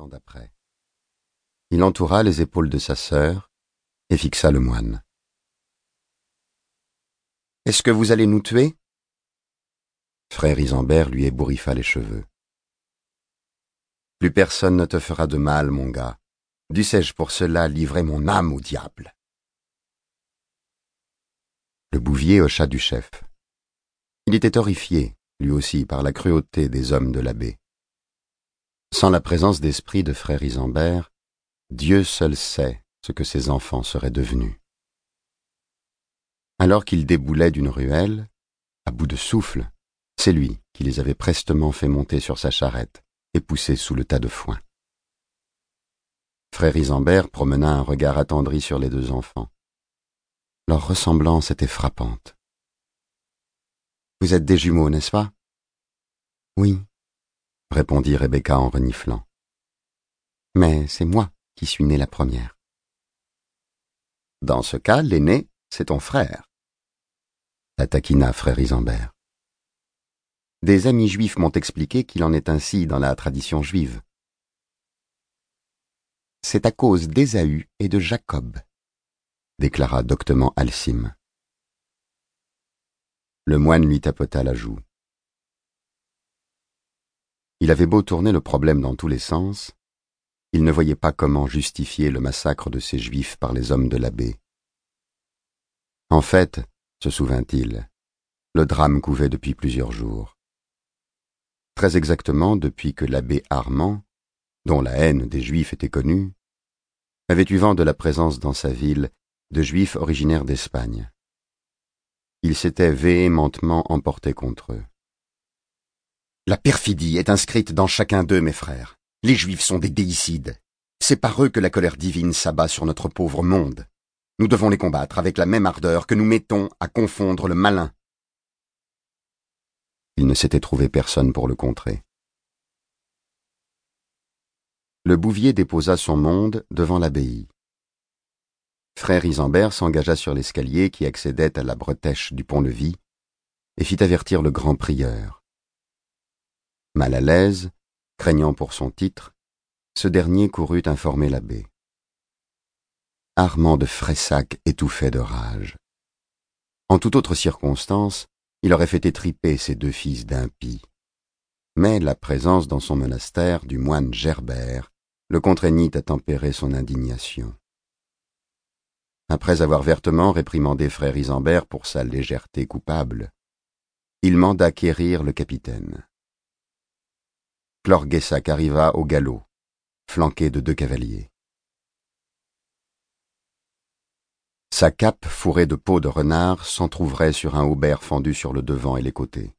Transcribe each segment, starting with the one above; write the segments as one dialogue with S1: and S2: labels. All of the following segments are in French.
S1: l'instant d'après. Il entoura les épaules de sa sœur et fixa le moine. Est-ce que vous allez nous tuer? Frère Isambert lui ébouriffa les cheveux. Plus personne ne te fera de mal, mon gars. Dussé-je pour cela livrer mon âme au diable? Le bouvier hocha du chef. Il était horrifié, lui aussi, par la cruauté des hommes de l'abbé. Sans la présence d'esprit de frère Isambert, Dieu seul sait ce que ses enfants seraient devenus. Alors qu'il déboulait d'une ruelle, à bout de souffle, c'est lui qui les avait prestement fait monter sur sa charrette et pousser sous le tas de foin. Frère Isambert promena un regard attendri sur les deux enfants. Leur ressemblance était frappante. Vous êtes des jumeaux, n'est-ce pas? Oui, répondit Rebecca en reniflant. Mais c'est moi qui suis née la première. Dans ce cas, l'aîné, c'est ton frère. La taquina frère Isambert. Des amis juifs m'ont expliqué qu'il en est ainsi dans la tradition juive. C'est à cause d'Ésaü et de Jacob, déclara doctement Alcime. Le moine lui tapota la joue. Il avait beau tourner le problème dans tous les sens, il ne voyait pas comment justifier le massacre de ces Juifs par les hommes de l'abbé. En fait, se souvint-il, le drame couvait depuis plusieurs jours. Très exactement depuis que l'abbé Armand, dont la haine des Juifs était connue, avait eu vent de la présence dans sa ville de Juifs originaires d'Espagne il s'était véhémentement emporté contre eux. La perfidie est inscrite dans chacun d'eux, mes frères. Les Juifs sont des déicides. C'est par eux que la colère divine s'abat sur notre pauvre monde. Nous devons les combattre avec la même ardeur que nous mettons à confondre le malin. Il ne s'était trouvé personne pour le contrer. Le bouvier déposa son monde devant l'abbaye. Frère Isambert s'engagea sur l'escalier qui accédait à la bretèche du pont-levis et fit avertir le grand prieur. Mal à l'aise, craignant pour son titre, ce dernier courut informer l'abbé. Armand de Fressac étouffait de rage. En toute autre circonstance, il aurait fait étriper ses deux fils d'impie. Mais la présence dans son monastère du moine Gerbert le contraignit à tempérer son indignation. Après avoir vertement réprimandé frère Isambert pour sa légèreté coupable, il manda quérir le capitaine. Clorguessac arriva au galop, flanqué de deux cavaliers. Sa cape fourrée de peau de renard s'entr'ouvrait sur un haubert fendu sur le devant et les côtés.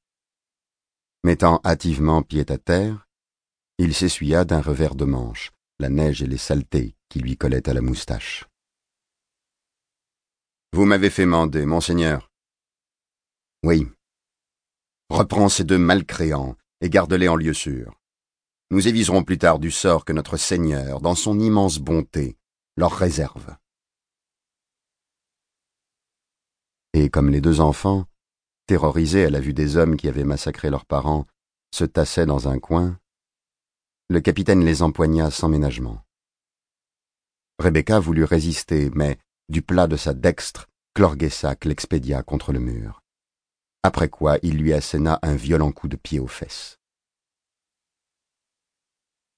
S1: Mettant hâtivement pied à terre, il s'essuya d'un revers de manche la neige et les saletés qui lui collaient à la moustache. Vous m'avez fait mander, monseigneur. Oui. Reprends ces deux malcréants et garde-les en lieu sûr. Nous éviserons plus tard du sort que notre Seigneur, dans son immense bonté, leur réserve. Et comme les deux enfants, terrorisés à la vue des hommes qui avaient massacré leurs parents, se tassaient dans un coin, le capitaine les empoigna sans ménagement. Rebecca voulut résister, mais du plat de sa dextre, Clorguessac l'expédia contre le mur. Après quoi il lui asséna un violent coup de pied aux fesses.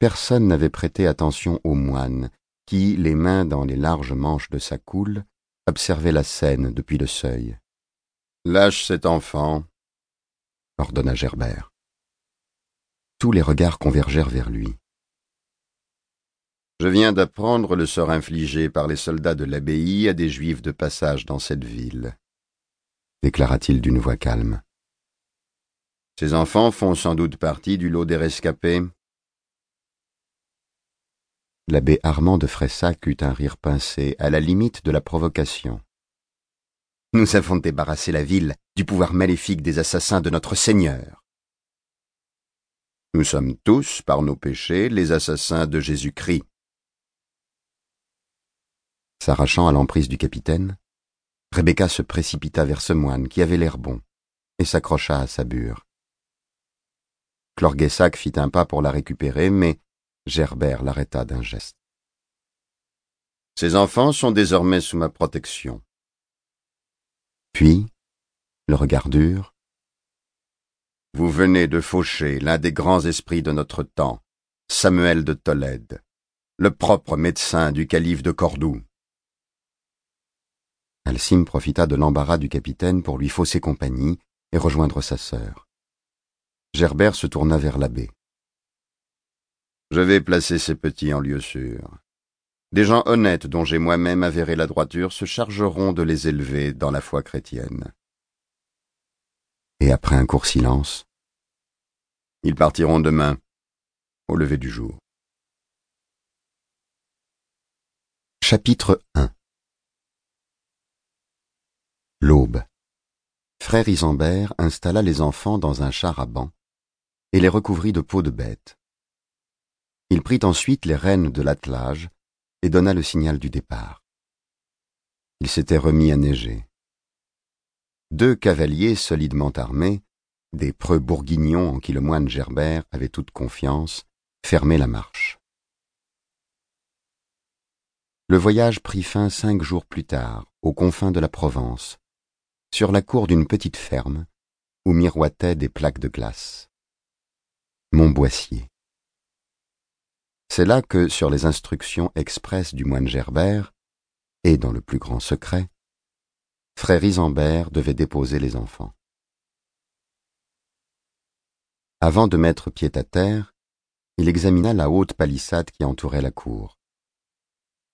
S1: Personne n'avait prêté attention au moine, qui, les mains dans les larges manches de sa coule, observait la scène depuis le seuil. Lâche cet enfant, ordonna Gerbert. Tous les regards convergèrent vers lui. Je viens d'apprendre le sort infligé par les soldats de l'abbaye à des juifs de passage dans cette ville, déclara-t-il d'une voix calme. Ces enfants font sans doute partie du lot des rescapés. L'abbé Armand de Fressac eut un rire pincé, à la limite de la provocation. Nous avons débarrassé la ville du pouvoir maléfique des assassins de notre Seigneur. Nous sommes tous, par nos péchés, les assassins de Jésus-Christ. S'arrachant à l'emprise du capitaine, Rebecca se précipita vers ce moine qui avait l'air bon et s'accrocha à sa bure. Clorguessac fit un pas pour la récupérer, mais Gerbert l'arrêta d'un geste. Ces enfants sont désormais sous ma protection. Puis, le regard dur, Vous venez de faucher l'un des grands esprits de notre temps, Samuel de Tolède, le propre médecin du calife de Cordoue. Alcime profita de l'embarras du capitaine pour lui fausser compagnie et rejoindre sa sœur. Gerbert se tourna vers l'abbé. Je vais placer ces petits en lieu sûr. Des gens honnêtes dont j'ai moi-même avéré la droiture se chargeront de les élever dans la foi chrétienne. Et après un court silence, ils partiront demain, au lever du jour. Chapitre 1 L'aube. Frère Isambert installa les enfants dans un char à banc et les recouvrit de peaux de bête. Il prit ensuite les rênes de l'attelage et donna le signal du départ. Il s'était remis à neiger. Deux cavaliers solidement armés, des preux bourguignons en qui le moine Gerbert avait toute confiance, fermaient la marche. Le voyage prit fin cinq jours plus tard, aux confins de la Provence, sur la cour d'une petite ferme où miroitaient des plaques de glace. Montboissier. C'est là que, sur les instructions expresses du moine Gerbert, et dans le plus grand secret, frère Isambert devait déposer les enfants. Avant de mettre pied à terre, il examina la haute palissade qui entourait la cour.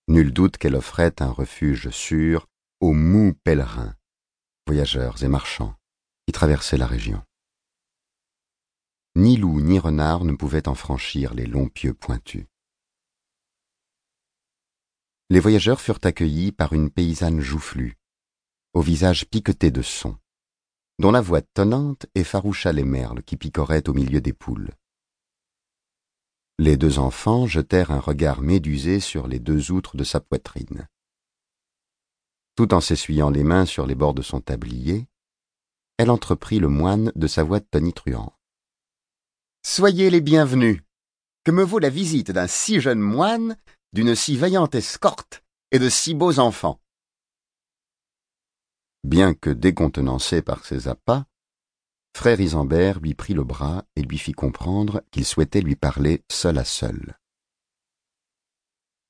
S1: Nul doute qu'elle offrait un refuge sûr aux mous pèlerins, voyageurs et marchands, qui traversaient la région. Ni loup ni renard ne pouvaient en franchir les longs pieux pointus les voyageurs furent accueillis par une paysanne joufflue, au visage piqueté de son, dont la voix tonnante effaroucha les merles qui picoraient au milieu des poules. Les deux enfants jetèrent un regard médusé sur les deux outres de sa poitrine. Tout en s'essuyant les mains sur les bords de son tablier, elle entreprit le moine de sa voix tonitruante. Soyez les bienvenus. Que me vaut la visite d'un si jeune moine d'une si vaillante escorte et de si beaux enfants. Bien que décontenancé par ses appâts, frère Isambert lui prit le bras et lui fit comprendre qu'il souhaitait lui parler seul à seul.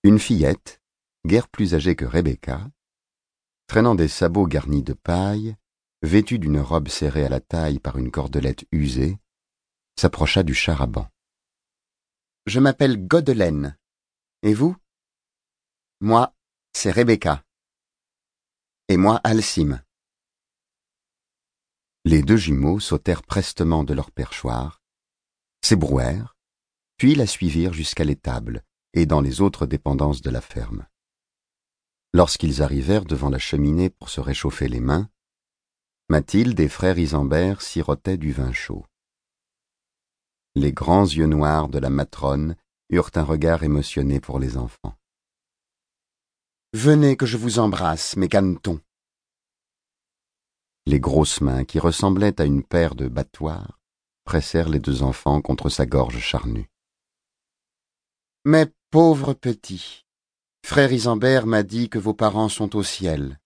S1: Une fillette, guère plus âgée que Rebecca, traînant des sabots garnis de paille, vêtue d'une robe serrée à la taille par une cordelette usée, s'approcha du char à. Je m'appelle Godelaine, et vous? Moi, c'est Rebecca. Et moi, Alcime. Les deux jumeaux sautèrent prestement de leur perchoir, s'ébrouèrent, puis la suivirent jusqu'à l'étable et dans les autres dépendances de la ferme. Lorsqu'ils arrivèrent devant la cheminée pour se réchauffer les mains, Mathilde et frère Isambert sirotaient du vin chaud. Les grands yeux noirs de la matrone eurent un regard émotionné pour les enfants. Venez que je vous embrasse, mes canetons. Les grosses mains, qui ressemblaient à une paire de battoirs, pressèrent les deux enfants contre sa gorge charnue. Mes pauvres petits, frère Isambert m'a dit que vos parents sont au ciel.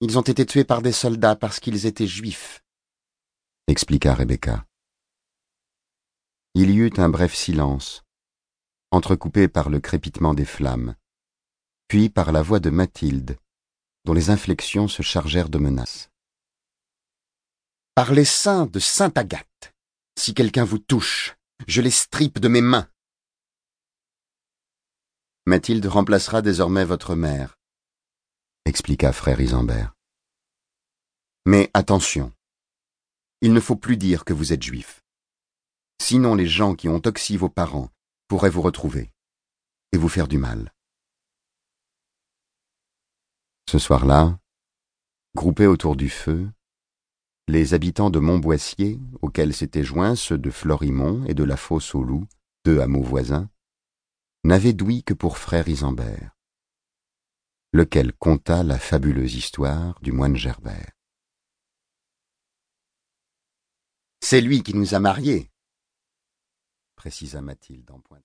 S1: Ils ont été tués par des soldats parce qu'ils étaient juifs, expliqua Rebecca. Il y eut un bref silence, entrecoupé par le crépitement des flammes, puis par la voix de Mathilde, dont les inflexions se chargèrent de menaces. Par les saints de Sainte Agathe, si quelqu'un vous touche, je les stripe de mes mains. Mathilde remplacera désormais votre mère, expliqua frère Isambert. Mais attention, il ne faut plus dire que vous êtes juif. Sinon les gens qui ont toxi vos parents pourraient vous retrouver et vous faire du mal. Ce soir-là, groupés autour du feu, les habitants de Montboissier, auxquels s'étaient joints ceux de Florimont et de la Fosse aux Loups, deux hameaux voisins, n'avaient d'ouïe que pour frère Isambert, lequel conta la fabuleuse histoire du moine Gerbert. C'est lui qui nous a mariés, précisa Mathilde en pointant.